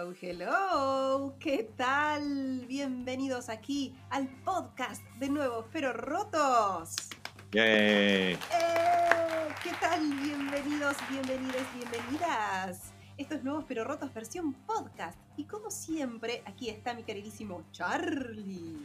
Hello, hello, ¿qué tal? Bienvenidos aquí al podcast de Nuevos Pero Rotos. Yay. ¡Eh! ¿Qué tal? Bienvenidos, bienvenidas, bienvenidas. Esto es Nuevos Pero Rotos versión podcast. Y como siempre, aquí está mi queridísimo Charlie.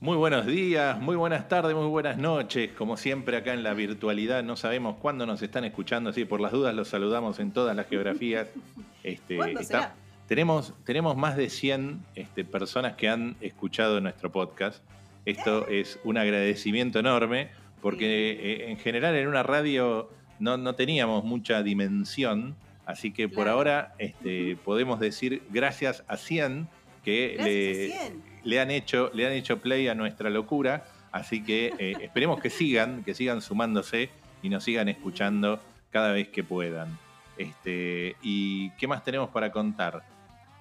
Muy buenos días, muy buenas tardes, muy buenas noches. Como siempre acá en la virtualidad, no sabemos cuándo nos están escuchando, así por las dudas los saludamos en todas las geografías. Este, ¿Cuándo está- será? Tenemos, tenemos más de 100 este, personas que han escuchado nuestro podcast. Esto es un agradecimiento enorme porque eh, en general en una radio no, no teníamos mucha dimensión, así que por Claro. ahora este, podemos decir gracias a 100 que Gracias le, a 100. le han hecho, le han hecho play a nuestra locura, así que eh, esperemos que sigan, que sigan sumándose y nos sigan escuchando cada vez que puedan. Este, ¿Y qué más tenemos para contar?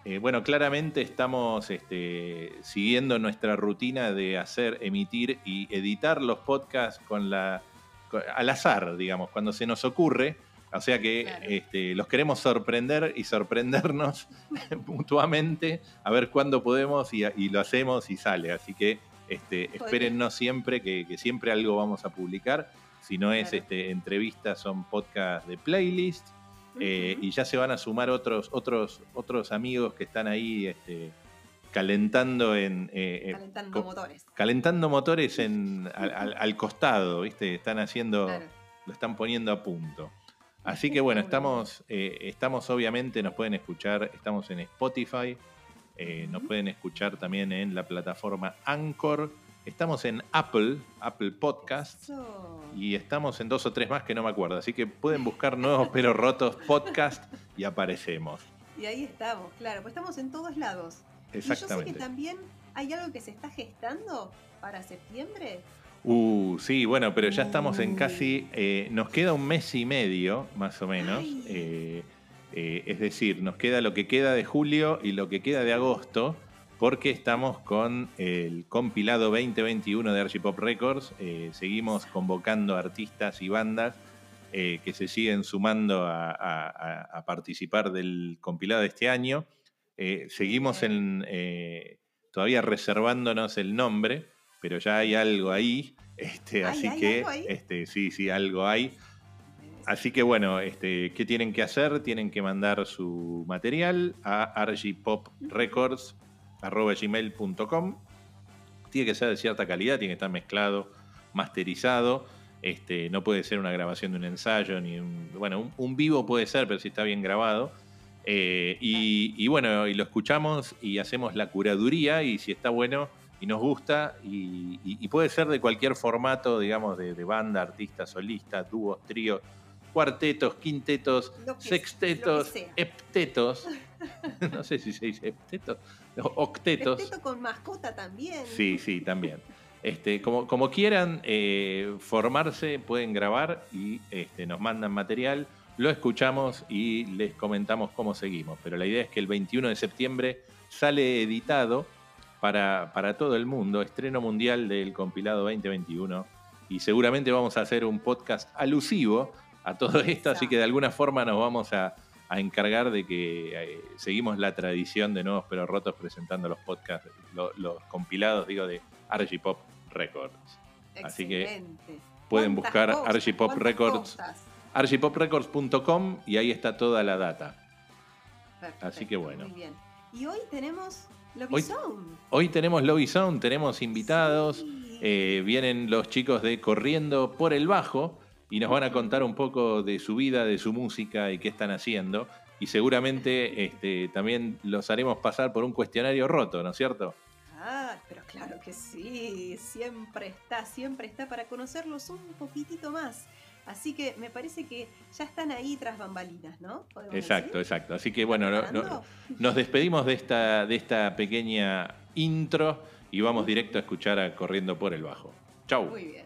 Eh, bueno, claramente estamos este, siguiendo nuestra rutina de hacer, emitir y editar los podcasts con la, con- al azar, digamos, cuando se nos ocurre. O sea que Claro. este, los queremos sorprender y sorprendernos mutuamente a ver cuándo podemos y, y lo hacemos y sale. Así que este, espérennos siempre, que, que siempre algo vamos a publicar. Si no es este, entrevistas, son podcasts de playlist. Eh, y ya se van a sumar otros, otros, otros amigos que están ahí este, calentando en. eh, eh, Calentando motores. calentando motores en, al, al- al costado, ¿viste? Están haciendo. Claro. Lo están poniendo a punto. Así que bueno, estamos, estamos obviamente, nos pueden escuchar, estamos en Spotify, nos pueden escuchar también en la plataforma Anchor, estamos en Apple, Apple Podcast, y estamos en dos o tres más que no me acuerdo. Así que pueden buscar nuevos pero rotos podcast y aparecemos. Y ahí estamos, claro, pues estamos en todos lados. Y yo sé que Exactamente. también hay algo que se está gestando para septiembre. Uh, sí, bueno, pero ya estamos en Uh. casi. eh, nos queda un mes y medio, más o menos. Eh, eh, es decir, nos queda lo que queda de julio y lo que queda de agosto, porque estamos con el compilado 2021 de Archipop Records. eh, seguimos convocando artistas y bandas eh, que se siguen sumando a, a- a- a participar del compilado de este año. Eh, seguimos en, todavía reservándonos el nombre, pero ya hay algo ahí. Este, así ¿hay que, este, sí, sí, algo hay. Así que bueno, este, ¿qué tienen que hacer? Tienen que mandar su material a rgpoprecords.gmail.com Tiene que ser de cierta calidad, tiene que estar mezclado, masterizado. Este, no puede ser una grabación de un ensayo, ni un, bueno, un, un vivo puede ser, pero si está bien grabado. Eh, y, y bueno, y lo escuchamos y hacemos la curaduría y si está bueno y nos gusta y, y- y puede ser de cualquier formato, digamos, de, de banda, artista, solista, dúos, tríos, cuartetos, quintetos, sextetos, heptetos. no sé si se dice heptetos, octetos. Respeto con mascota también. Sí, sí, también. Este, como, como quieran eh, formarse, pueden grabar y este, nos mandan material, lo escuchamos y les comentamos cómo seguimos. Pero la idea es que el 21 de septiembre sale editado para, para todo el mundo, estreno mundial del compilado 2021. Y seguramente vamos a hacer un podcast alusivo a todo esto, así que de alguna forma nos vamos a, a encargar de que eh, seguimos la tradición de Nuevos Pero Rotos presentando los podcasts, lo- los compilados, digo, de Archipop Records. Así que pueden ¿Cuántas buscar cosas? Archipop ¿Cuántas Records? cosas? archipoprecords.com y ahí está toda la data. Perfecto, Así que bueno. Muy bien. Y hoy tenemos Lobby Hoy- Zone. Hoy tenemos Lobby Sound, tenemos invitados, Sí. eh, vienen los chicos de Corriendo por el Bajo y nos van a contar un poco de su vida, de su música y qué están haciendo. Y seguramente este, también los haremos pasar por un cuestionario roto, ¿no es cierto? Ah, pero claro que sí, siempre está, siempre está para conocerlos un poquitito más. Así que me parece que ya están ahí tras bambalinas, ¿no? ¿Podemos Exacto, decir? exacto. Así que bueno, no- no- ¿Preparando? nos despedimos de esta, de esta pequeña intro y vamos directo a escuchar a Corriendo por el Bajo. Chau. Muy bien.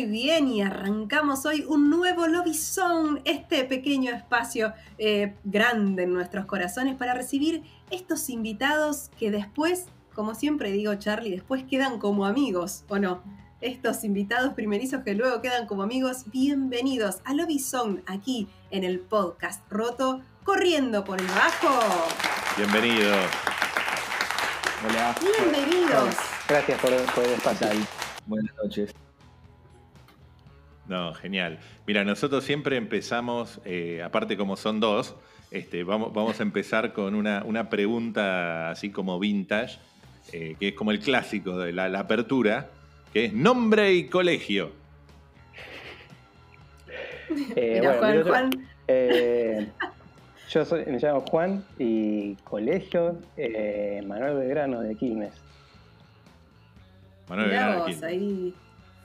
Muy bien, y arrancamos hoy un nuevo Lobby Zone, este pequeño espacio eh, grande en nuestros corazones para recibir estos invitados que después, como siempre digo Charlie, después quedan como amigos, ¿o no? Estos invitados primerizos que luego quedan como amigos, bienvenidos a Lobby Zone aquí en el podcast roto, corriendo por el bajo. Bienvenidos. Hola. Bienvenidos. Gracias por, por el espacio. Buenas noches. No, genial. Mira, nosotros siempre empezamos, eh, aparte como son dos, este, vamos, vamos a empezar con una, una pregunta así como vintage, eh, que es como el clásico de la, la apertura, que es nombre y colegio. Eh, Mira, bueno, Juan, otro- Juan. eh, yo soy, me llamo Juan y colegio eh, Manuel Belgrano de Quilmes. Manuel Mirá Belgrano vos, Quilmes. ahí.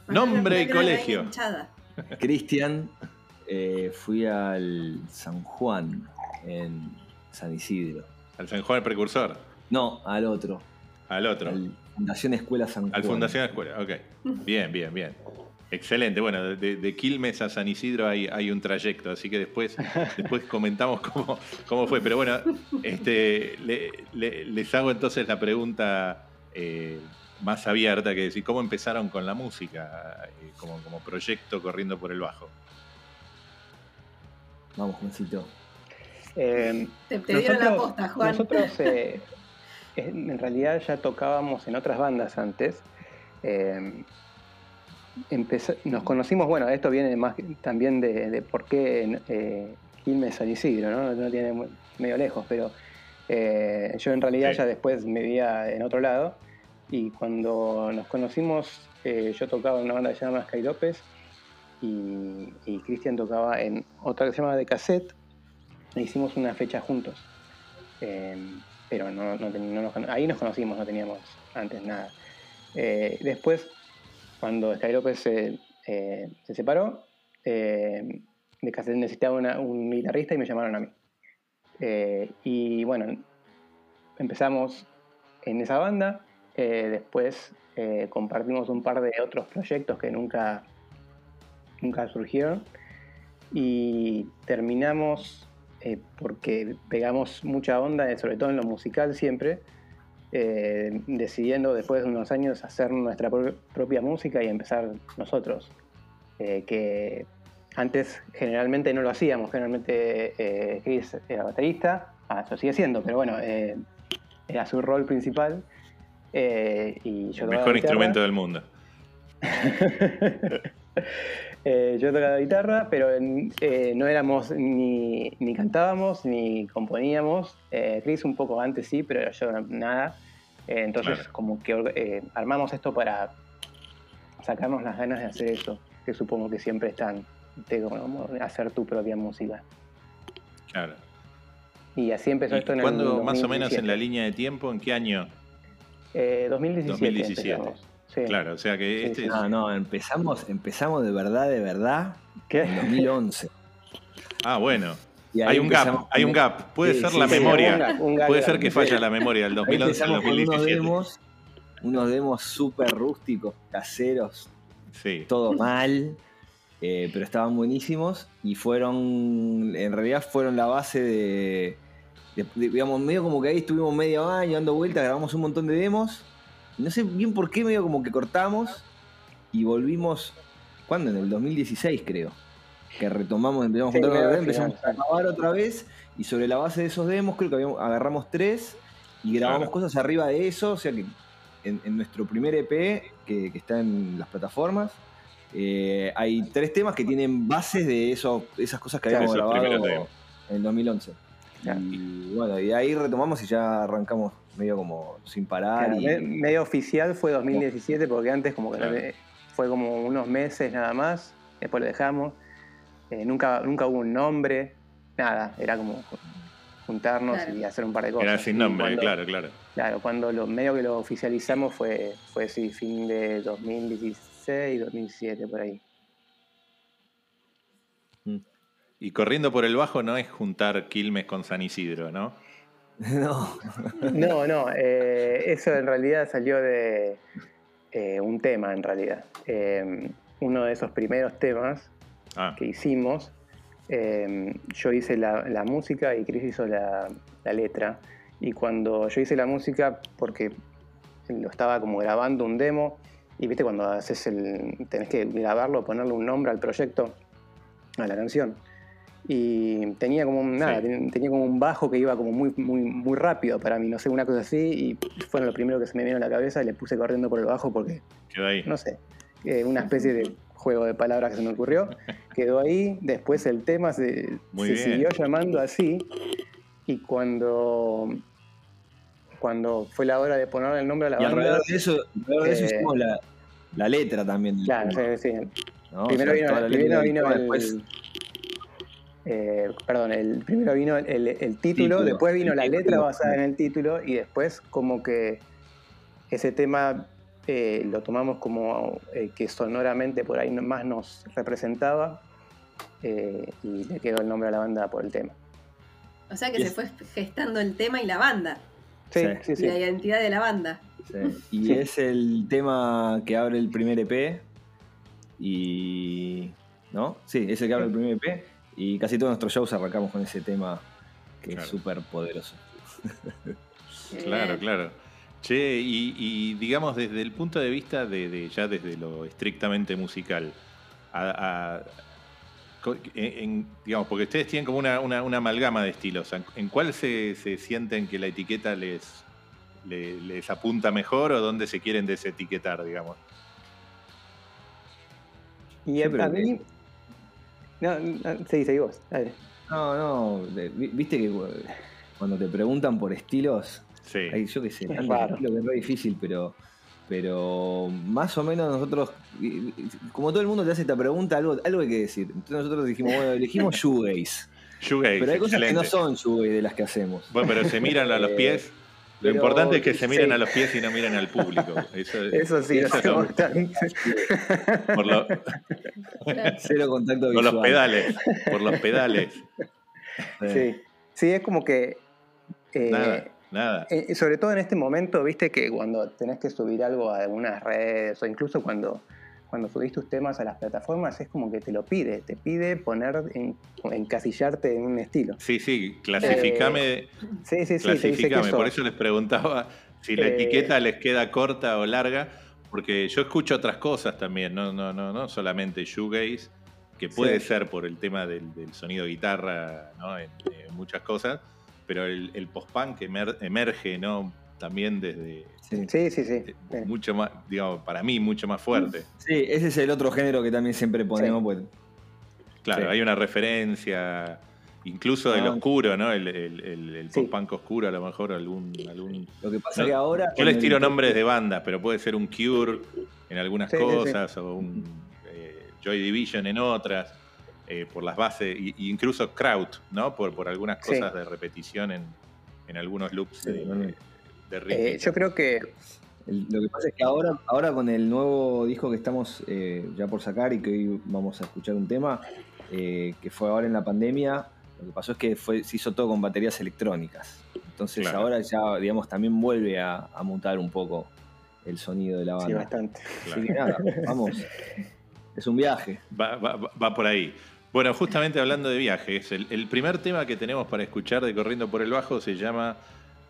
Nombre y Belgrano colegio. Cristian, eh, fui al San Juan en San Isidro. Al San Juan el Precursor, No, al otro, al otro, al Fundación Escuela San Juan. al Fundación Escuela. Ok, bien, bien, bien. Excelente. Bueno, de, de Quilmes a San Isidro hay, hay un trayecto, así que después, después comentamos cómo, cómo fue. Pero bueno, este, le- le- les hago entonces la pregunta eh, más abierta, que decir, ¿cómo empezaron con la música eh, como, como proyecto corriendo por el bajo? Vamos, Juancito. Eh, Te, te dieron la nosotros- posta, Juan. Nosotros eh, en realidad ya tocábamos en otras bandas antes. Eh, nos conocimos, bueno, esto viene más también de, de por qué eh, Quilmes San Isidro, ¿no? No tiene medio lejos, pero eh, yo en realidad Sí. ya después me vivía en otro lado y cuando nos conocimos eh, yo tocaba en una banda que se llama Sky López y, Cristian tocaba en otra que se llama De Cassette e hicimos una fecha juntos. Eh, pero no, no no nos ahí nos conocimos, no teníamos antes nada. Eh, después, cuando Sky López se, eh, se separó, eh, de Cassette necesitaba un guitarrista y me llamaron a mí. Y bueno, empezamos en esa banda. Eh, después eh, compartimos un par de otros proyectos que nunca, nunca surgieron. Y terminamos eh, porque pegamos mucha onda, sobre todo en lo musical siempre, decidiendo después de unos años hacer nuestra pro- propia música y empezar nosotros. Que antes generalmente no lo hacíamos, generalmente Chris era baterista, ah, lo sigue siendo, pero bueno, era su rol principal. Eh, y yo mejor guitarra. instrumento del mundo. Eh, yo tocaba guitarra, pero eh, no éramos ni, ni cantábamos ni componíamos. Eh, Chris un poco antes sí, pero yo nada. Eh, entonces Claro. como que armamos esto para sacarnos las ganas de hacer eso, que supongo que siempre están, de como hacer tu propia música. Claro. Y así empezó ¿Y esto en cuándo, el más o menos en la 2017. línea de tiempo, en qué año? Eh, 2017. 2017. empezamos. Sí. Claro, o sea que Sí, este sí. es- No, no, empezamos, empezamos de verdad, de verdad, ¿Qué? en 2011. Ah, bueno. Hay un gap, hay un gap. Puede Sí, ser sí, la sí, memoria. un gap, un gap Puede ser que falla la memoria del Ahí 2011 al empezamos con unos 2017. demos, unos demos súper rústicos, caseros, Sí. todo mal, eh, pero estaban buenísimos y fueron, en realidad fueron la base de- digamos, medio como que ahí estuvimos medio año dando vueltas, grabamos un montón de demos, y no sé bien por qué, medio como que cortamos y volvimos, ¿cuándo? En el 2016 creo, que retomamos, empezamos a juntar vez, empezamos a grabar otra vez y sobre la base de esos demos creo que habíamos- agarramos tres y grabamos Claro. cosas arriba de eso, o sea que en, en nuestro primer EP, que, que está en las plataformas, eh, hay tres temas que tienen bases de eso, esas cosas que habíamos grabado en el 2011. Claro. Y bueno, y de ahí retomamos y ya arrancamos medio como sin parar. Claro, y, me- medio oficial fue 2017 porque antes como que Claro. fue como unos meses nada más, después lo dejamos. Eh, nunca, nunca hubo un nombre, nada, era como juntarnos Claro. y hacer un par de cosas. Era sin nombre, cuando- claro, claro. Claro, cuando lo medio que lo oficializamos fue, fue sí, fin de 2016, 2017, por ahí. Y corriendo por el bajo no es juntar Quilmes con San Isidro, ¿no? no, No, no, eh, eso en realidad salió de eh, un tema en realidad. Eh, uno de esos primeros temas Ah, que hicimos, eh, yo hice la, la música y Chris hizo la, la letra. Y cuando yo hice la música, porque lo estaba como grabando un demo, y viste cuando haces el. tenés que grabarlo, ponerle un nombre al proyecto, a la canción. Y tenía como un- nada, Sí. tenía como un bajo que iba como muy, muy, muy rápido para mí, no sé, una cosa así, y fue lo primero que se me vino a la cabeza y le puse corriendo por el bajo porque quedó ahí. no sé, eh, una especie de juego de palabras que se me ocurrió. Quedó ahí, después el tema se, siguió llamando así. Y cuando, cuando fue la hora de ponerle el nombre a la Y banda. alrededor de eso, alrededor de eso eh, hicimos la, la letra también. Claro, tema, sí, sí. ¿no? O Primero sea, vino, primero letra vino el. después- eh, perdón, el, primero vino el, el- el título, Título, después vino el la título. letra basada en el título y después como que ese tema eh, lo tomamos como eh, que sonoramente por ahí más nos representaba eh, y le quedó el nombre a la banda por el tema. O sea que se fue gestando el tema y la banda. Sí, Sí. sí, Y sí. la identidad de la banda. Sí, Y Sí. es el tema que abre el primer EP. Y. ¿No? Sí, es el que abre el primer EP. Y casi todos nuestros shows arrancamos con ese tema que Claro. es súper poderoso. Claro, claro. Che, y, y digamos desde el punto de vista de, de- ya desde lo estrictamente musical, a- a- co- en- en- digamos, porque ustedes tienen como una, una- una amalgama de estilos. ¿En- ¿En cuál se, se sienten que la etiqueta les, le- les apunta mejor o dónde se quieren desetiquetar, digamos? Y a mí... No, no, seguí, seguí vos. dale. No, no. Viste que cu- cuando te preguntan por estilos, Sí. hay, yo qué sé, Es que es re difícil, pero. Pero más o menos nosotros, como todo el mundo te hace esta pregunta, algo, algo hay que decir. Entonces nosotros dijimos, bueno, elegimos shoegaze. Shoegaze, Pero hay cosas que no son shoegaze de las que hacemos. Bueno, pero se miran a los Eh, pies. Lo pero- importante es que se miren sí. a los pies y no miren al público. Eso, Eso sí, eso son- tan- por, lo- Cero contacto por visual. los pedales. Por los pedales. Sí, sí, es como que... eh, Nada, nada. Eh, sobre todo en este momento, viste que cuando tenés que subir algo a algunas redes o incluso cuando, cuando subís tus temas a las plataformas, es como que te lo pide, te pide poner, en, encasillarte en un estilo. Sí, sí, clasificame, Sí, sí, sí, que clasificame. Por eso les preguntaba si la Eh, etiqueta les queda corta o larga, porque yo escucho otras cosas también, no, no, no, no solamente shoegaze, que puede Sí. ser por el tema del, del sonido guitarra, ¿no? en, en muchas cosas, pero el, el post-punk emer- emerge, ¿no? También desde Sí. Sí, sí, sí. eh, sí. mucho más, digamos, para mí mucho más fuerte. Sí, ese es el otro género que también siempre ponemos. Sí. pues, Claro, Sí. hay una referencia, incluso del Ah. oscuro, ¿no? El, el, el- el Sí. post-punk oscuro, a lo mejor algún... algún lo que pasa No, que ahora. Yo les tiro el- nombres de bandas, pero puede ser un Cure en algunas Sí, sí, sí. cosas o un eh, Joy Division en otras, eh, por las bases, y, y incluso Kraut, ¿no? Por, por algunas Sí. cosas de repetición en, en algunos loops Sí, de. De ritmo. Eh, yo creo que lo que pasa es que ahora, ahora con el nuevo disco que estamos eh, ya por sacar y que hoy vamos a escuchar un tema, eh, que fue ahora en la pandemia, lo que pasó es que fue, se hizo todo con baterías electrónicas. Entonces Claro. ahora ya, digamos, también vuelve a, a mutar un poco el sonido de la sí, banda. bastante. Claro. Así que nada, vamos. Es un viaje. Va, va- va por ahí. Bueno, justamente hablando de viajes, el, el primer tema que tenemos para escuchar de Corriendo por el Bajo se llama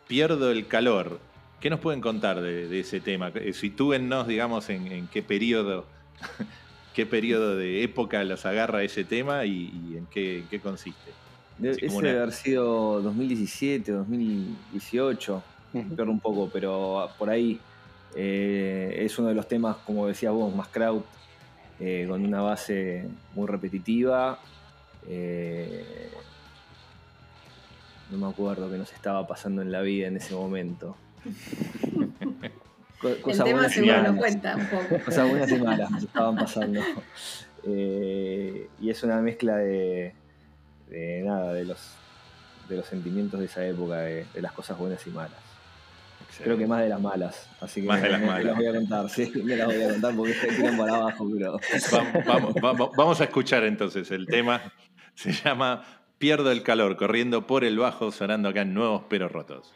Pierdo el calor. ¿Qué nos pueden contar de, de ese tema? Eh, Sitúennos, digamos, en, en qué periodo, qué periodo de época los agarra ese tema y, y en, qué, en qué consiste. Ese una- debe haber sido 2017, 2018, Ujú. peor un poco, pero por ahí eh, es uno de los temas, como decías vos, más crowd, eh, con una base muy repetitiva. eh, no me acuerdo qué nos estaba pasando en la vida en ese momento. Co- El cosas tema buenas y seguro nos cuenta un poco. Cosas buenas y malas nos estaban pasando. Eh, y es una mezcla de, de nada, de los, de los sentimientos de esa época, de, de las cosas buenas y malas. Creo que más de las malas. Así que Más de las me, malas. las voy a contar, sí, me las voy a contar porque se tiran para abajo, pero. Va- Vamos, vamos, vamos a escuchar entonces el tema. Se llama Pierdo el calor, corriendo por el bajo, sonando acá en Nuevos Pero Rotos.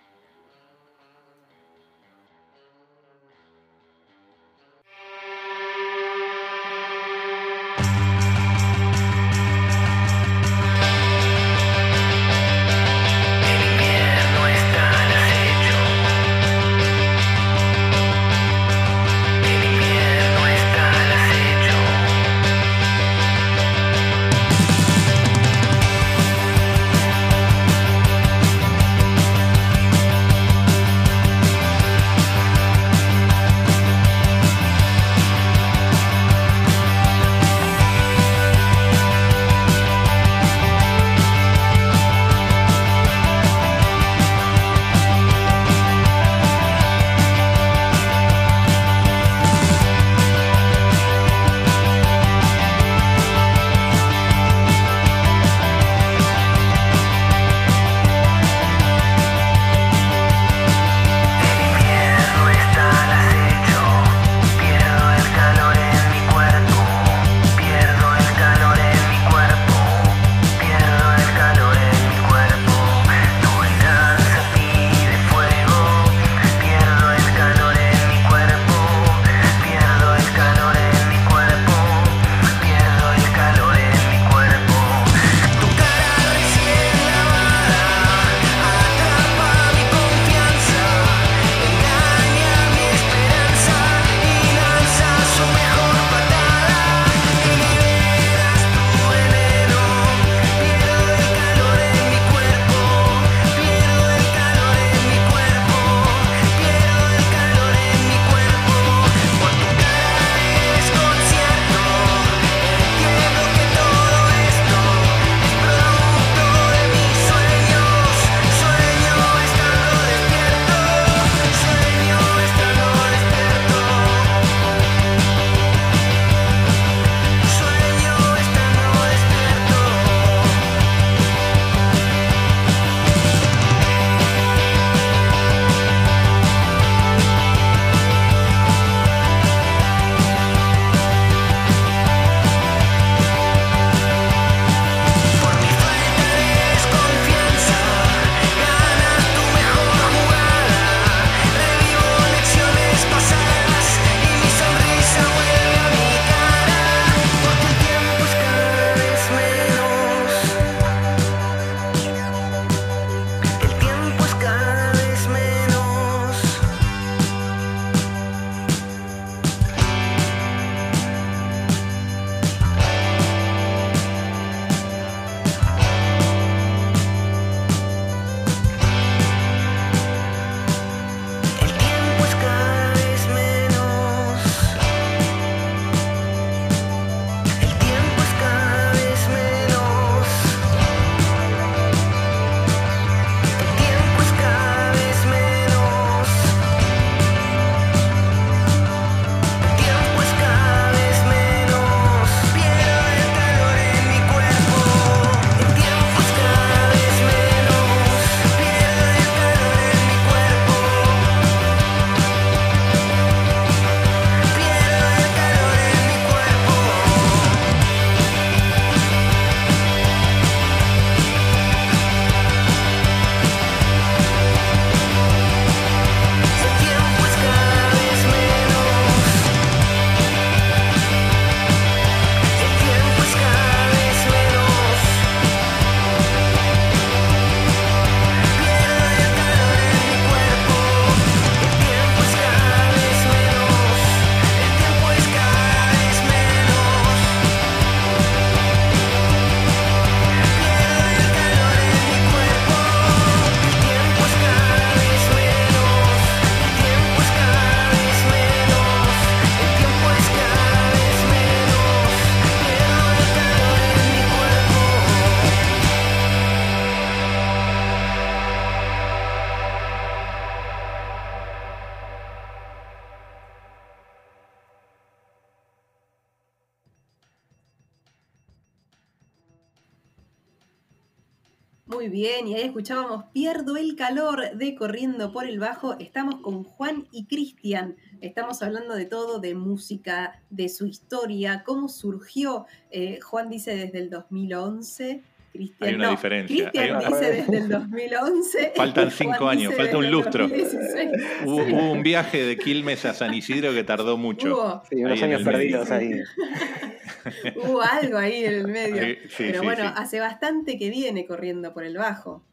Escuchábamos Pierdo el calor de Corriendo por el Bajo. Estamos con Juan y Cristian. Estamos hablando de todo, de música, de su historia, cómo surgió. Eh, Juan dice desde el 2011. Cristian, Hay una no, diferencia. Cristian Hay una- dice desde el 2011. Faltan cinco Juan años, falta un lustro. 2016. Hubo, hubo un viaje de Quilmes a San Isidro que tardó mucho. Hubo, Sí, unos años medio. perdidos ahí. hubo algo ahí en el medio. Sí, Pero sí, bueno, sí. hace bastante que viene corriendo por el bajo.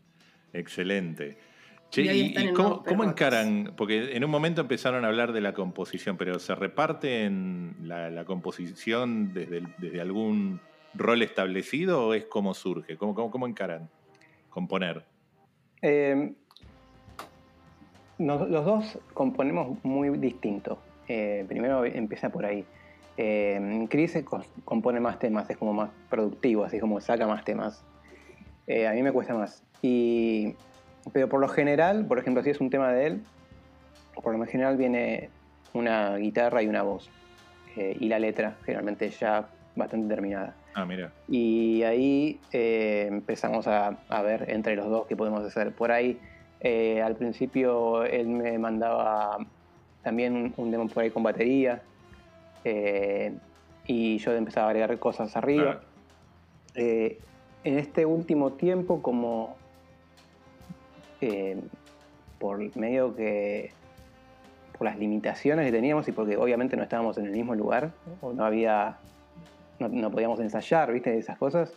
Excelente. Che, Y hoy ¿y, están y en cómo, cómo encaran? Porque en un momento empezaron a hablar de la composición, pero ¿se reparten la, la composición desde, el- desde algún rol establecido o es como surge? ¿Cómo, cómo, cómo encaran componer? Eh, nos- los dos componemos muy distinto. Eh, primero empieza por ahí. Eh, Chris compone más temas, es como más productivo, así como saca más temas. Eh, a mí me cuesta más. Y, pero por lo general, por ejemplo, si es un tema de él, por lo general viene una guitarra y una voz. Eh, y la letra, generalmente ya bastante terminada. Ah, mira. Y ahí eh, empezamos a, a ver entre los dos qué podemos hacer. Por ahí, eh, al principio, él me mandaba también un, demo por ahí con batería. y yo empezaba a agregar cosas arriba. En este último tiempo, como eh, por medio que por las limitaciones que teníamos y porque obviamente no estábamos en el mismo lugar o no había no, no podíamos ensayar, viste, esas cosas,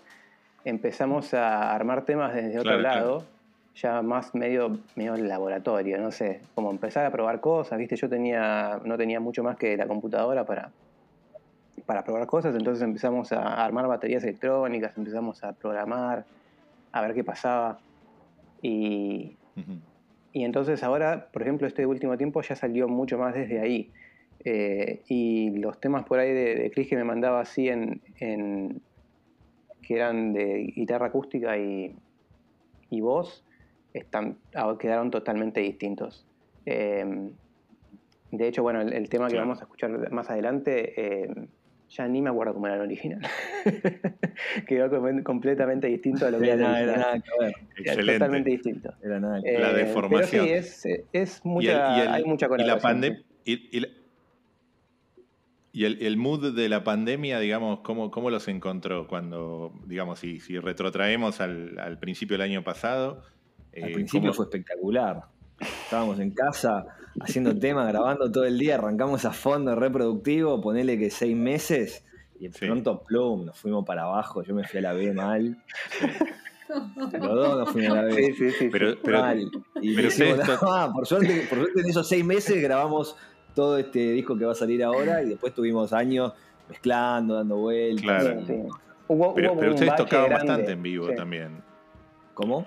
empezamos a armar temas desde otro Claro, claro. lado, ya más medio, medio laboratorio, no sé, como empezar a probar cosas, viste, yo tenía, no tenía mucho más que la computadora para, para probar cosas, entonces empezamos a armar baterías electrónicas, empezamos a programar, a ver qué pasaba. Y, y entonces ahora, por ejemplo, este último tiempo ya salió mucho más desde ahí. Eh, y los temas por ahí de, de Chris que me mandaba así en, en- que eran de guitarra acústica y, y voz, están, ah, quedaron totalmente distintos. Eh, de hecho, bueno, el, el tema que vamos a escuchar más adelante, eh, ya ni me acuerdo cómo era el original. Quedó com- completamente distinto a lo que era el Era, era original. Era Excelente. Totalmente distinto. Era nada. La Eh, deformación. Pero sí, es, es Y mucha, el- y el- hay mucha y la colaboración. pandemia. sí. Y, y la- y el, el mood de la pandemia, digamos, ¿cómo, cómo los encontró? Cuando, digamos, si, si retrotraemos al, al principio del año pasado. Al eh, principio ¿cómo- fue espectacular. Estábamos en casa haciendo temas, grabando todo el día, arrancamos a fondo reproductivo, ponele que seis meses, y de Sí. pronto, plum, nos fuimos para abajo, yo me fui a la B mal. Los dos nos fuimos a la B. Sí, sí, sí. Pero, pero, mal. Y pero dijimos, ustedes "No, ah, por, suerte, por suerte en esos seis meses grabamos todo este disco que va a salir ahora y después tuvimos años mezclando, dando vueltas. Claro. y- Sí. Hubo, pero, hubo pero un ustedes tocaban grande, bastante en vivo sí. también. ¿Cómo?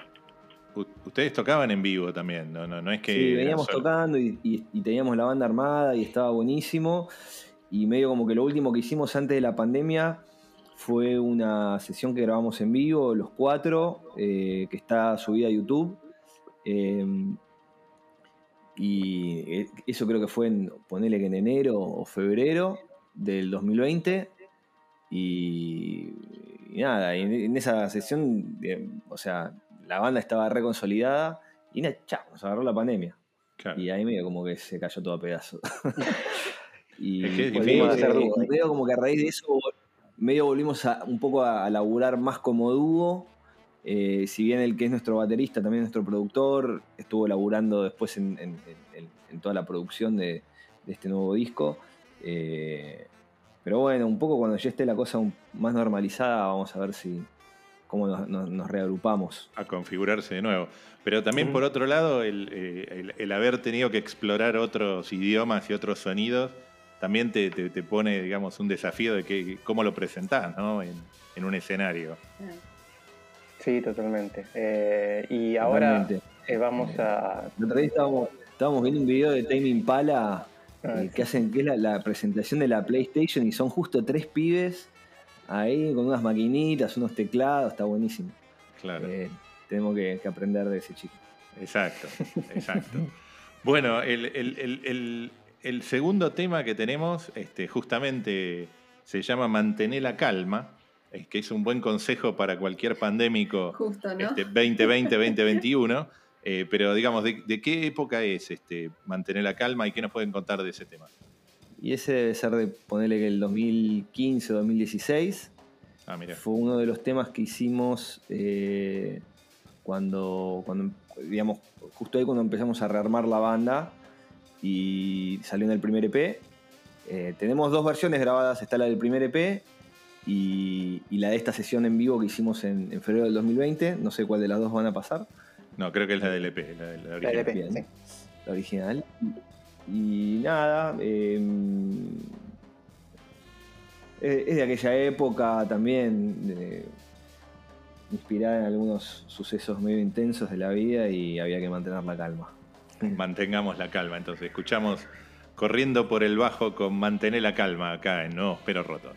Ustedes tocaban en vivo también, no, no, no es que. Sí, veníamos tocando y, y- y teníamos la banda armada y estaba buenísimo. Y medio como que lo último que hicimos antes de la pandemia fue una sesión que grabamos en vivo, los cuatro, eh, que está subida a YouTube. Eh, y eh, eso creo que fue en, ponele que en enero o febrero del 2020. Y, y nada, en, en esa sesión, eh, o sea, la banda estaba reconsolidada y na- chao, nos agarró la pandemia. Claro. Y ahí medio como que se cayó todo a pedazos. y Es que es difícil. hacer dúo. Medio como que a raíz de eso, medio volvimos a, un poco a, a laburar más como dúo. Eh, si bien el que es nuestro baterista, también nuestro productor, estuvo laburando después en, en- en- en toda la producción de, de este nuevo disco. Eh, pero bueno, un poco cuando ya esté la cosa más normalizada, vamos a ver si cómo nos, nos- nos reagrupamos. a configurarse de nuevo. Pero también Ujú. por otro lado, el, eh, el- el haber tenido que explorar otros idiomas y otros sonidos, también te, te- te pone, digamos, un desafío de que, cómo lo presentás, ¿no? En, en un escenario. Sí, totalmente. Eh, y ahora Totalmente. eh, vamos a... El otro día estábamos, estábamos viendo un video de Tame Impala Ah, eh, que hacen que es la, la presentación de la PlayStation y son justo tres pibes ahí con unas maquinitas, unos teclados, está buenísimo. Claro. Eh, tenemos que, que aprender de ese chico. Exacto, exacto. bueno, el, el- el- el- el segundo tema que tenemos, este, justamente se llama Mantener la calma. es que es un buen consejo para cualquier pandémico Justo, ¿no? este, 2020, 2021. eh, pero digamos, ¿de, de qué época es este, mantener la calma y qué nos pueden contar de ese tema? Y ese debe ser de ponerle que el 2015 o 2016. Ah, mira. Fue uno de los temas que hicimos eh, cuando, cuando, digamos, justo ahí cuando empezamos a rearmar la banda y salió en el primer EP. Eh, tenemos dos versiones grabadas, está la del primer EP y, y la de esta sesión en vivo que hicimos en, en febrero del 2020. No sé cuál de las dos van a pasar, No, creo que es la del EP, la, de la La original. LP, sí. la original. Y nada, eh, es de aquella época también, inspirada en algunos sucesos medio intensos de la vida y había que mantener la calma. Mantengamos la calma. Entonces, escuchamos Corriendo por el Bajo con Mantener la Calma acá en Nuevos Pero Rotos.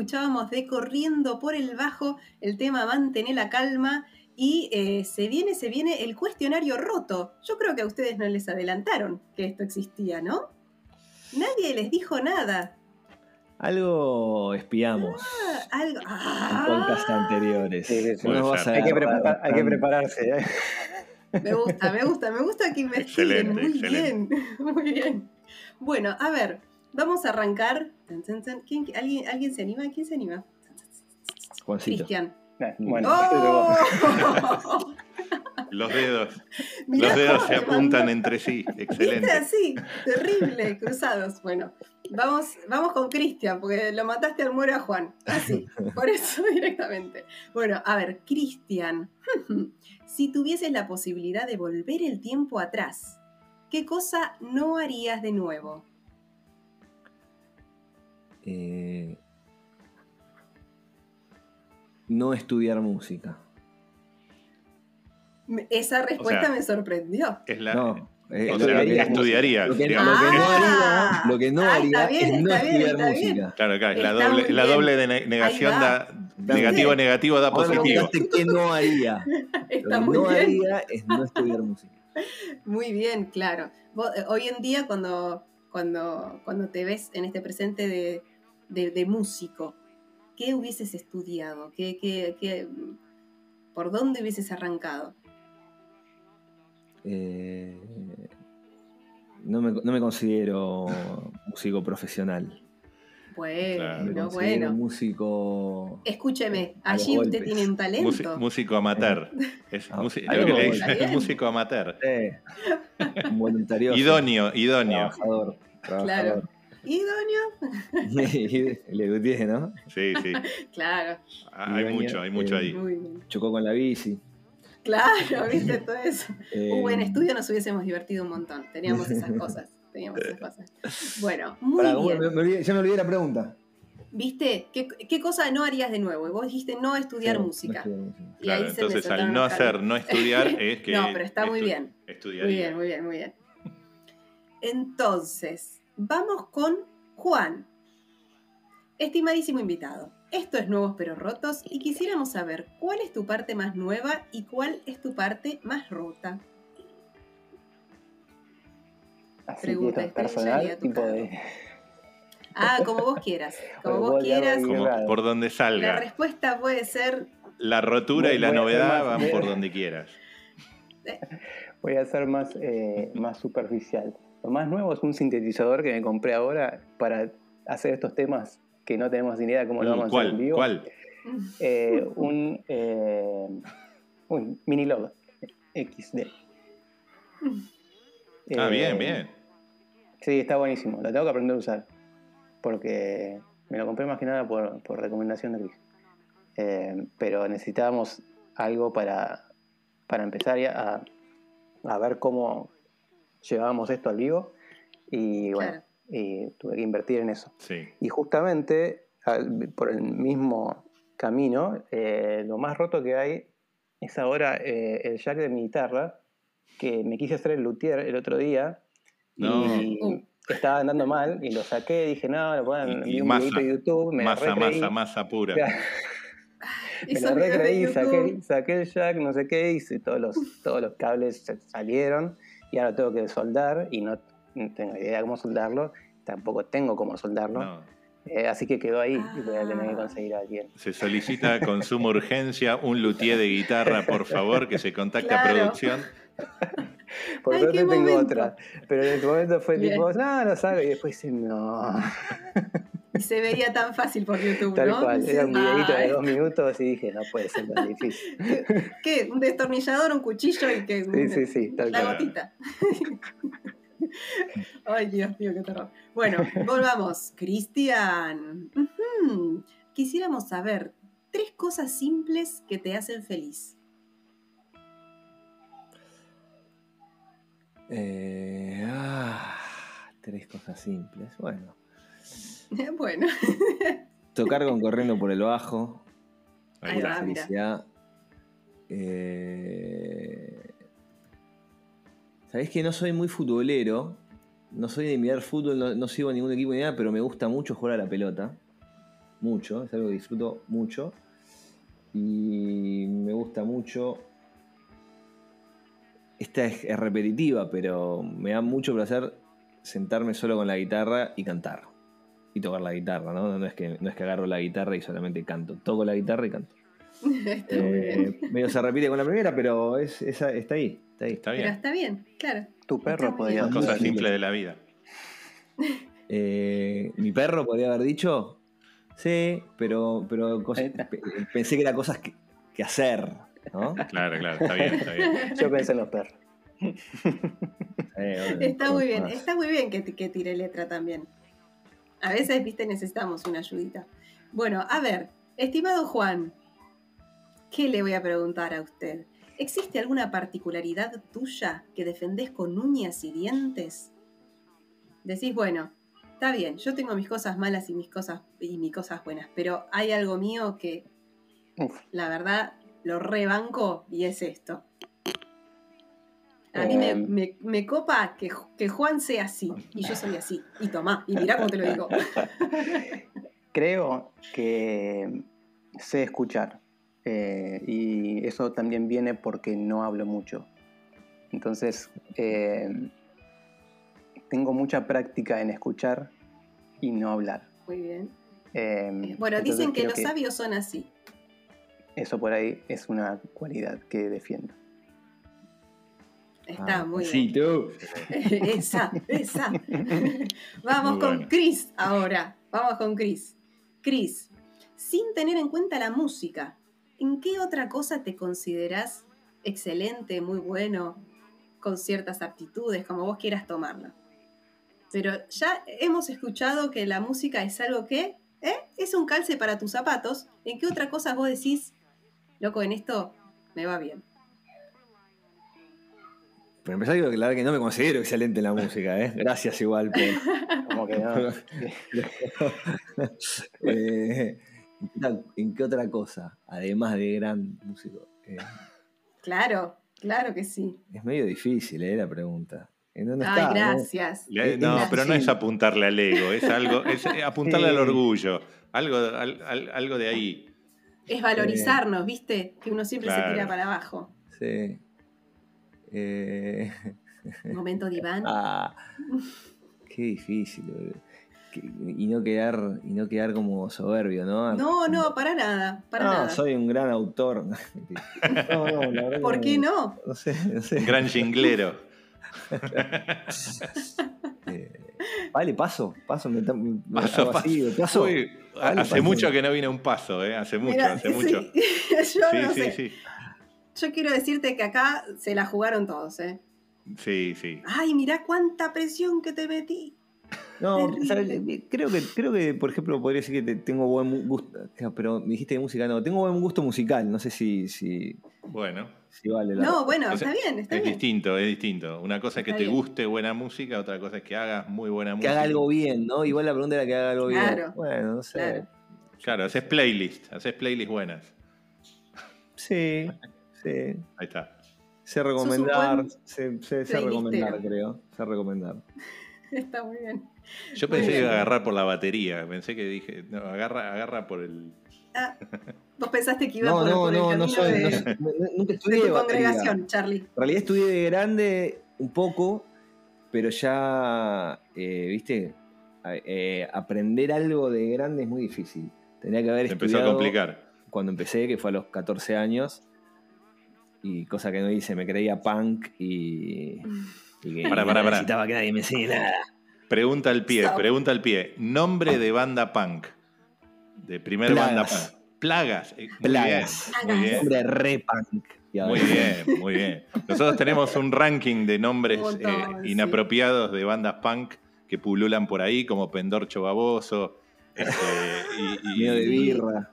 Escuchábamos de Corriendo por el Bajo el tema Mantener la calma y eh, se viene, se viene el cuestionario roto. Yo creo que a ustedes no les adelantaron que esto existía, ¿no? Nadie les dijo nada. Algo espiamos Ah, algo. en Ah, podcasts anteriores. Sí, sí, sí. No nos vas a Hay que, hay prepararse. ¿eh? me gusta, me gusta, me gusta que investiguen. Excelente, Muy excelente. bien, muy bien. Bueno, a ver, vamos a arrancar. Tan, tan, tan. ¿Quién- alguien, ¿Alguien se anima? ¿Quién se anima? Juancito. Cristian. Eh, Bueno, ¡Oh! Los dedos. Mirá Los dedos se apuntan entre sí. ¿Viste Excelente. así? Terrible, cruzados. Bueno, vamos, vamos con Cristian, porque lo mataste al muero a Juan. Así, por eso directamente. Bueno, a ver, Cristian, si tuvieses la posibilidad de volver el tiempo atrás, ¿qué cosa no harías de nuevo? Eh, no estudiar música. Esa respuesta sea, me sorprendió. Es la, No. eh, o lo- sea, que- estudiarías, Lo que, digamos. lo que no Ah. haría, lo que no Ah, haría está bien, es no bien, estudiar está bien. música. Claro, claro, la doble, la de negación da. Negativo, ¿Viste? negativo da Ahora positivo. qué no haría. Lo que muy no bien. haría es no estudiar música. Muy bien, claro. Vos, eh, hoy en día, cuando, cuando, cuando te ves en este presente de, de- de músico, ¿qué hubieses estudiado? ¿Qué, qué- qué- ¿Por dónde hubieses arrancado? Eh, no, me, no me considero músico profesional. Bueno, Claro. Bueno. músico. Escúcheme, allí usted golpes. tiene un talento. Músi- músico amateur. Es Ah, lo que le dicen es músico amateur. Eh, un voluntarioso. Idóneo, idóneo. Trabajador. Trabajador. Idóneo, Le gutié, ¿no? Sí, sí. claro, Ah, Hay mucho, hay mucho eh, ahí. muy bien. Chocó con la bici. Claro, viste todo eso. Eh, Un buen estudio nos hubiésemos divertido un montón. Teníamos esas cosas. Teníamos esas cosas. Bueno, muy pará, ¿cómo bien. me- me olvidé- ya me olvidé la pregunta. ¿Viste? ¿Qué, qué cosa no harías de nuevo? Y vos dijiste no estudiar Sí, música. música. Y Claro, ahí se me entonces al no hacer, no estudiar es que. No, pero está muy bien. Estudiaría. Muy bien, muy bien, muy bien. Entonces, vamos con Juan. Estimadísimo invitado, esto es Nuevos pero Rotos y quisiéramos saber cuál es tu parte más nueva y cuál es tu parte más rota. Así que Pregunta esto es estrella y a personal, tipo de. Ah, como vos quieras, como vos quieras. Como por donde La salga. respuesta puede ser La rotura y la novedad van por donde quieras. Voy a ser más, eh, más superficial. Lo más nuevo es un sintetizador que me compré ahora para hacer estos temas que no tenemos ni idea cómo lo vamos a hacer en vivo. ¿Cuál? Eh, un, eh, un mini log XD. Ah, Eh, bien, bien. Sí, está buenísimo. Lo tengo que aprender a usar. Porque me lo compré más que nada por, por recomendación de. Eh, pero necesitábamos algo para, para empezar ya a, a ver cómo llevábamos esto al vivo. Y bueno, Claro. y tuve que invertir en eso. Sí. Y justamente al- por el mismo camino, eh, lo más roto que hay es ahora eh, el jack de mi guitarra, que me quise hacer el luthier el otro día No. y Uh. estaba andando mal y lo saqué, dije, no, lo pueden vi un masa, de YouTube, me masa, recreí, masa, masa pura. Me de recreí, saqué, saqué el jack, no sé qué, hice todos los, todos los cables salieron y ahora tengo que soldar y no, no tengo idea cómo soldarlo, tampoco tengo cómo soldarlo. No. Eh, así que quedó ahí y voy a tener que Ah. conseguir a alguien. Se solicita con suma urgencia un luthier de guitarra, por favor, que se contacte a Claro. producción. Por Ay, suerte qué tengo momento. otra. Pero en ese momento fue Bien. tipo, no, lo saco. Y después dice, no. Y se veía tan fácil por YouTube, Tal ¿no? cual. Era un videito de dos minutos y dije, no puede ser tan difícil. ¿Qué? ¿Un destornillador, un cuchillo y que Sí, sí, sí. Tal La cual. gotita. Ay, Dios mío, qué terror. Bueno, volvamos. Cristian, quisiéramos saber tres cosas simples que te hacen feliz. Eh, ah, tres cosas simples. Bueno, Bueno, tocar con corriendo por el bajo. Ahí va, mira. felicidad. Eh, Sabés que no soy muy futbolero. No soy de mirar fútbol, no, no sigo a ningún equipo ni nada, pero me gusta mucho jugar a la pelota. mucho, es algo que disfruto mucho. Y me gusta mucho. Esta es, es repetitiva, pero me da mucho placer sentarme solo con la guitarra y cantar. Y tocar la guitarra, ¿no? No es que, no es que agarro la guitarra y solamente canto. Toco la guitarra y canto. está. Eh, medio se repite con la primera, pero es, esa- está ahí. Está ahí. Está Pero bien. está bien, claro. Tu perro podría bien. Cosas simples de la vida. Eh, Mi perro podría haber dicho. Sí, pero, pero cosas- pensé que era cosas que, que hacer. ¿no? Claro, claro, está bien, está bien. Yo pensé en los perros. Eh, bueno, Está muy bien, más. está muy bien que, que tire letra también. A veces, viste, necesitamos una ayudita. Bueno, a ver, estimado Juan, ¿qué le voy a preguntar a usted? ¿Existe alguna particularidad tuya que defendés con uñas y dientes? Decís, bueno, está bien, yo tengo mis cosas malas y mis cosas y mis cosas buenas, pero hay algo mío que Uf. la verdad lo rebanco y es esto. A mí me, Em. me- me copa que, que Juan sea así y yo soy así. Y tomá, y mirá cómo te lo digo. Creo que sé escuchar. eh, y eso también viene porque no hablo mucho. Entonces, eh, tengo mucha práctica en escuchar y no hablar. Muy bien. Eh, Bueno, dicen que los sabios son así. Eso por ahí es una cualidad que defiendo. Está Ah, muy sí, bien. tú. esa, esa. Vamos Muy con bueno. Chris ahora. Vamos con Chris. Chris, sin tener en cuenta la música, ¿en qué otra cosa te consideras excelente, muy bueno, con ciertas aptitudes, como vos quieras tomarlo? Pero ya hemos escuchado que la música es algo que ¿eh? es un calce para tus zapatos. ¿En qué otra cosa vos decís, loco, en esto me va bien? Para empezar, quiero aclarar que no me considero excelente en la música, ¿eh? Gracias igual por. Como que no. Eh, ¿en qué tal- ¿En qué otra cosa? Además de gran músico. Eh, Claro, claro que sí. es medio difícil, ¿eh? La pregunta. ¿En dónde Ay, está, no? gracias. Le- Es- No, pero no es apuntarle al ego, es algo, es apuntarle Sí. al orgullo, algo, al- al- algo de ahí. Es valorizarnos, ¿viste? Que uno siempre se tira para abajo. Sí. Eh, Momento diván. ah, qué difícil. boludo. Y no quedar y no quedar como soberbio, ¿no? No, no, para nada, para No, nada. soy un gran autor. No, no, la verdad ¿Por qué no? No sé, no sé. Gran jinglero. Eh, vale, paso, paso, me, me- me Paso, hago así, paso. Uy, Vale, hace paso. mucho que no viene un paso, ¿eh? Hace mucho, Mira, hace sí, mucho. Yo Sí, no sí, sé. sí. Yo quiero decirte que acá se la jugaron todos, ¿eh? Sí, sí. Ay, mirá cuánta presión que te metí. No. ¿sabes? creo que, creo que, por ejemplo, podría decir que te- tengo buen gusto. Pero me dijiste de música, no, tengo buen gusto musical. No sé si, si, Bueno, si vale la. No, bueno, O sea, está bien, está es bien. distinto, es distinto. Una cosa es que Está te bien. guste buena música, otra cosa es que hagas muy buena que música. haga algo bien, ¿no? Igual la pregunta era que haga algo bien. Claro. Bueno, no sé. Claro. Claro, haces playlist, haces playlist buenas. Sí, sí. Ahí está. Sé recomendar, buen sé, sé- sé playlistero. recomendar, creo. Sé recomendar. Está muy bien. Yo pensé que iba a agarrar por la batería. Pensé que dije, no, agarra, agarra por el. Ah, vos pensaste que iba No, por, no, por el no, camino no soy. de, no soy- no- nunca de estudié tu batería. congregación, Charlie. En realidad estudié de grande un poco, pero ya, eh, viste, eh, aprender algo de grande es muy difícil. Tenía que haber Se empezó a estudiado complicar. cuando empecé, que fue a los 14 años, y cosa que no hice, me creía punk y, y que Pará, no pará, pará. necesitaba que nadie me enseñe nada. Pregunta al pie, Stop. pregunta al pie. Nombre de banda punk. De primer Plagas. banda punk. Plagas. Eh, Muy Plagas. bien. Muy bien. Hombre, re punk. Muy bien, muy bien. Nosotros tenemos un ranking de nombres montón, eh, sí. inapropiados de bandas punk que pululan por ahí, como Pendorcho Baboso. este, y, y- Medio de birra.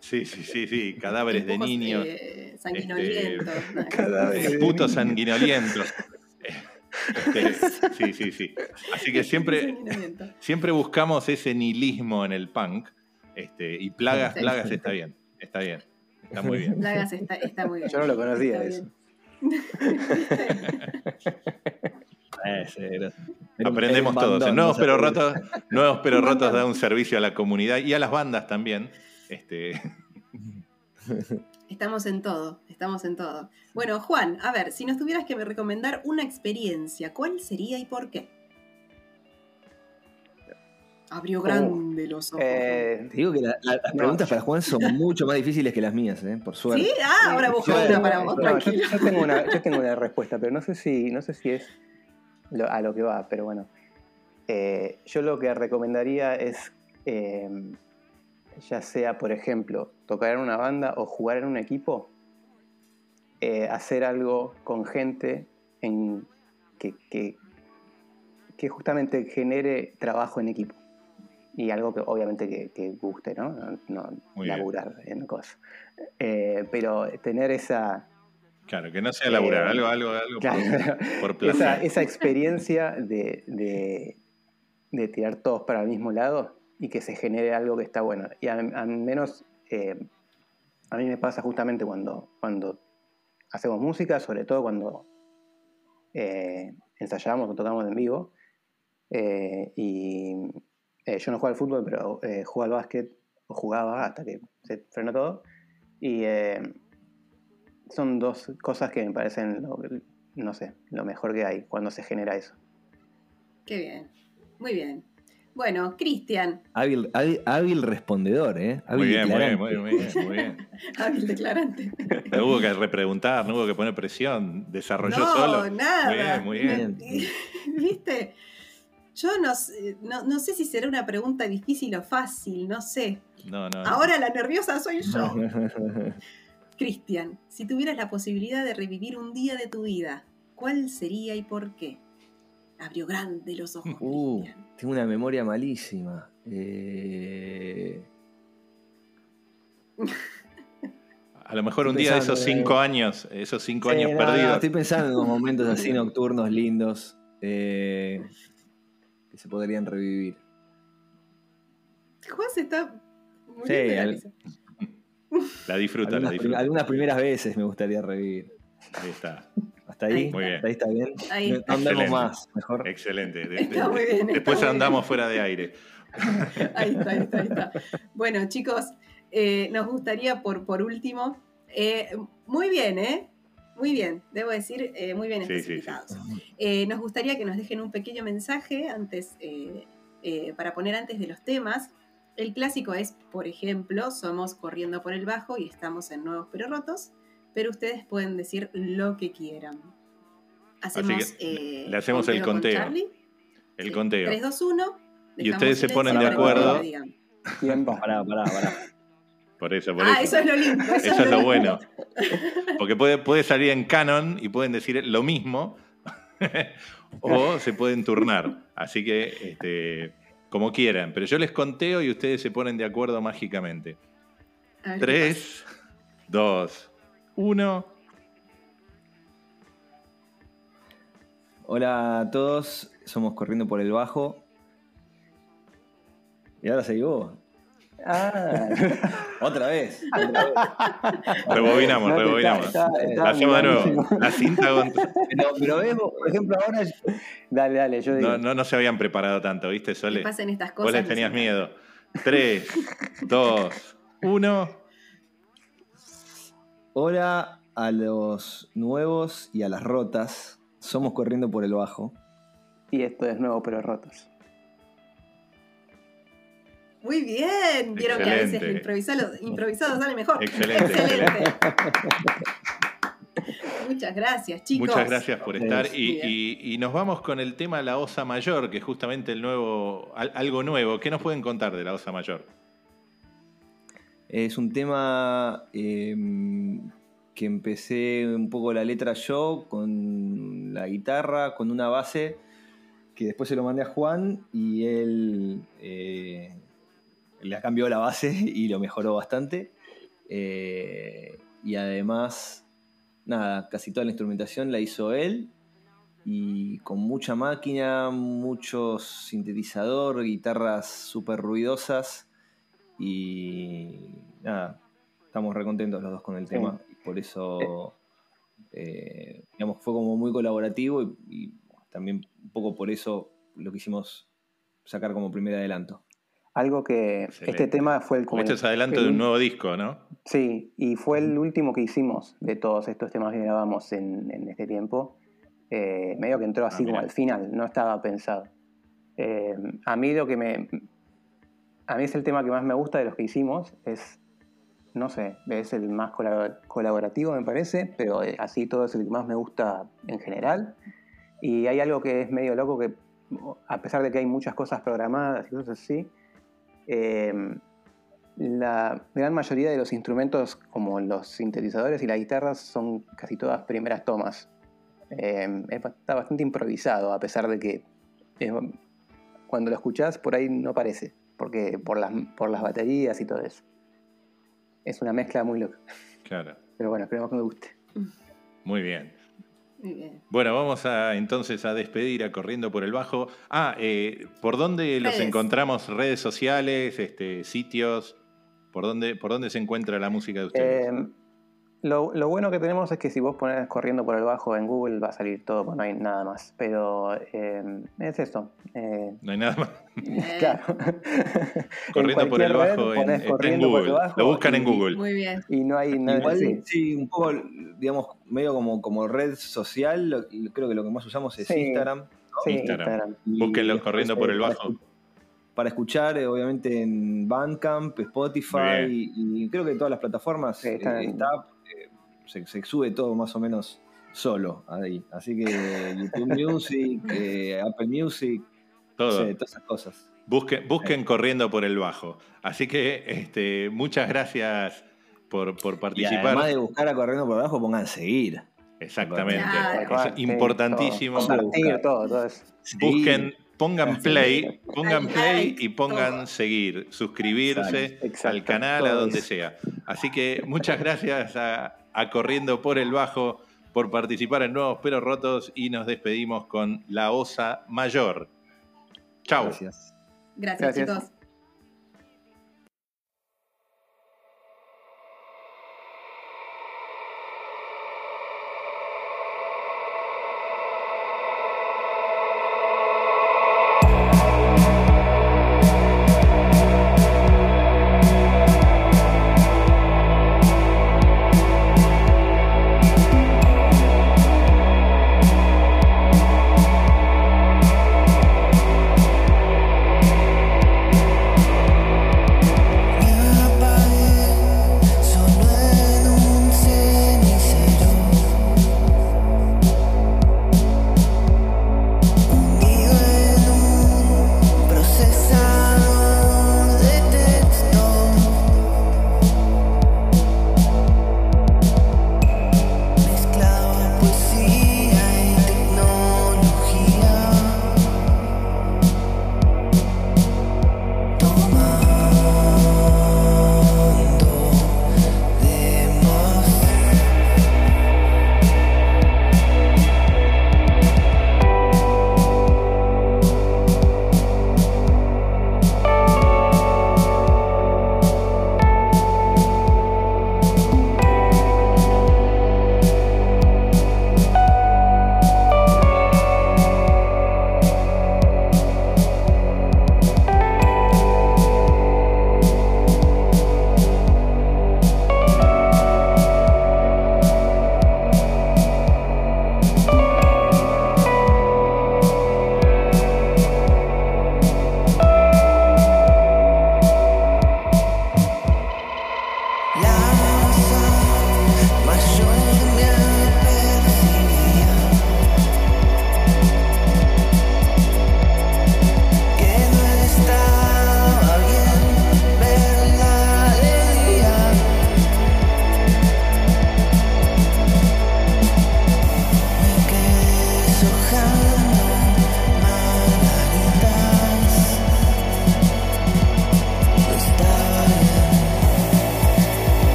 Sí, sí, sí, sí. Cadáveres de niños. eh, sanguinolientos. Cadáveres de Putos sanguinolientos. Este, sí, sí, sí. Así que siempre, siempre buscamos ese nihilismo en el punk. Este, y plagas, Sí. plagas está bien. Está bien. Está muy bien. Plagas está, está muy bien. Yo no lo conocía eso. Aprendemos el todos. bandón, Nuevos pero rotos, Nuevos pero rotos da un servicio a la comunidad y a las bandas también. Este, Estamos en todo, estamos en todo. Bueno, Juan, a ver, si nos tuvieras que recomendar una experiencia, ¿cuál sería y por qué? Abrió grande los ojos. Eh, Te digo que la- la- las No. preguntas para Juan son mucho más difíciles que las mías, ¿eh? por suerte. ¿Sí? Ah, ahora busco una para vos, no, tranquilo. Yo, yo tengo una, yo tengo una respuesta, pero no sé si, no sé si es lo- a lo que va, pero bueno. Eh, yo lo que recomendaría es, eh, ya sea, por ejemplo, tocar en una banda o jugar en un equipo, eh, hacer algo con gente en que, que, que justamente genere trabajo en equipo. Y algo que obviamente que, que guste, ¿no? No, no Muy bien. laburar en cosas. Eh, pero tener esa, claro, que no sea laburar, Eh, algo, algo, algo Claro. por, por placer. esa, esa experiencia de, de- de tirar todos para el mismo lado y que se genere algo que está bueno. Y al menos eh, a mí me pasa justamente cuando, cuando hacemos música, sobre todo cuando eh, ensayamos o tocamos en vivo. eh, y eh, yo no juego al fútbol, pero juego al básquet, o jugaba hasta que se frenó todo. Y son dos cosas que me parecen, lo- no sé, lo mejor que hay cuando se genera eso. Qué bien, muy bien. Bueno, Cristian, Hábil, hábil, hábil respondedor, ¿eh? Hábil Muy bien, muy bien, declarante. muy bien, muy bien. hábil declarante. No hubo que repreguntar, no hubo que poner presión, desarrolló no, solo. nada. Muy bien, muy bien. ¿Viste? Yo no, sé- no, no sé si será una pregunta difícil o fácil, no sé. No, no. Ahora la nerviosa soy yo. Cristian, si tuvieras la posibilidad de revivir un día de tu vida, ¿cuál sería y por qué? Abrió grande los ojos. Uh, tengo una memoria malísima. Eh, A lo mejor un día de esos cinco algo. años, esos cinco Sí, años no, no, perdidos. estoy pensando en unos momentos así nocturnos lindos eh, que se podrían revivir. Juan se está muriendo Sí, de la al- risa. La disfruta, la Algunas, disfruta. algunas primeras veces me gustaría revivir. Ahí está. Hasta ahí, Muy bien. hasta ahí está bien. Ahí. No Excelente. más, mejor. Excelente. De- Está muy bien, está Después andamos fuera de aire. Ahí está, ahí está, ahí está. Bueno, chicos, eh, nos gustaría por, por último, eh, muy bien, ¿eh? Muy bien, debo decir, eh, muy bien Sí, sí, sí. especificados. Eh, nos gustaría que nos dejen un pequeño mensaje antes, eh, eh, para poner antes de los temas. El clásico es, por ejemplo, somos corriendo por el bajo y estamos en Nuevos Pero Rotos, pero ustedes pueden decir lo que quieran. Hacemos, que eh, le hacemos el con conteo. Charlie. El Sí. conteo. 3, 2, 1. Y ustedes se ponen de acuerdo. me digan. ¿Quién va? Pará, pará, pará. Por eso, por Ah, eso. eso es lo lindo. Eso, Eso es lo lindo. bueno. Porque puede, puede salir en canon y pueden decir lo mismo. o se pueden turnar. Así que, este, como quieran. Pero yo les conteo y ustedes se ponen de acuerdo mágicamente. Ver 3, 2, 1. Hola a todos, somos Corriendo por el Bajo. Y ahora seguí vos. Ah, Otra vez. Otra vez. Rebobinamos, No, rebobinamos. está- está- La hacemos de nuevo. La cinta con- Pero, pero ves, vos, por ejemplo, ahora Dale, dale, yo digo. no, no, no se habían preparado tanto, ¿viste. Sole? Que pasen estas Vos cosas. les tenías miedo. 3, 2, 1. Hola a los nuevos y a las rotas. Somos Corriendo por el Bajo. Y esto es nuevo, pero rotos. Muy bien. Vieron que a veces Excelente. improvisado, improvisado sale mejor. Excelente, Muchas gracias, chicos. Muchas gracias por estar. Y, y- y nos vamos con el tema La Osa Mayor, que es justamente el nuevo, al- algo nuevo. ¿Qué nos pueden contar de La Osa Mayor? Es un tema eh, que empecé un poco la letra yo con la guitarra, con una base que después se lo mandé a Juan y él eh, le cambió la base y lo mejoró bastante. Eh, y además, nada, casi toda la instrumentación la hizo él y con mucha máquina, mucho sintetizador, guitarras súper ruidosas y nada, estamos recontentos los dos con el tema. Por eso, eh, digamos, fue como muy colaborativo y, y también un poco por eso lo quisimos sacar como primer adelanto. Algo que Excelente. este tema fue el como Este es adelanto el- de un nuevo disco, ¿no? Sí, y fue el último que hicimos de todos estos temas que grabamos en, en este tiempo. Eh, medio que entró así Ah, como mira. al final, no estaba pensado. Eh, a mí lo que me. A mí es el tema que más me gusta de los que hicimos. Es. No sé, es el más colabor- colaborativo, me parece, pero eh, así todo es el que más me gusta en general. Y hay algo que es medio loco que, a pesar de que hay muchas cosas programadas y cosas así, eh, la gran mayoría de los instrumentos, como los sintetizadores y las guitarras, son casi todas primeras tomas. Ba- está bastante improvisado, a pesar de que cuando lo escuchás por ahí no parece, porque por las, por las baterías y todo eso. Es una mezcla muy loca. Claro. Pero bueno, esperemos que me guste. Muy bien. Muy bien. Bueno, vamos a entonces a despedir a Corriendo por el Bajo. Ah, eh, ¿por dónde los Redes. encontramos? ¿Redes sociales, este, sitios? ¿Por dónde, ¿Por dónde se encuentra la música de ustedes? Eh, lo, lo bueno que tenemos es que si vos pones corriendo por el bajo en Google va a salir todo, pues no hay nada más. Pero eh, es eso. eh, no hay nada más. Eh, Claro. Corriendo En por el red Bajo en, está Google. bajo Lo buscan en Google. Muy bien. Y no hay nada. Igual, sí. sí, un poco, digamos, medio como, como red social, lo- creo que lo que más usamos es Sí. Instagram. Sí, Instagram. Instagram. Búsquenlo corriendo por el bajo. Para escuchar, eh, obviamente, en Bandcamp, Spotify y, y creo que todas las plataformas Sí, eh, está, eh, se, se sube todo más o menos solo ahí. Así que YouTube Music, eh, Apple Music, no Todo. sé, todas esas cosas. Busquen, busquen Corriendo por el Bajo. Así que este, muchas gracias por, por Y participar. además de buscar a Corriendo por abajo, pongan seguir. Exactamente. Claro. Es importantísimo. todo. Compartir todo, todo eso. Busquen, pongan play, pongan play y pongan seguir, suscribirse Exacto, exacto, al canal, a donde sea. Así que muchas gracias a, a Corriendo por el Bajo por participar en Nuevos Pero Rotos y nos despedimos con la Osa Mayor. Chau. Gracias. Gracias, Gracias. chicos.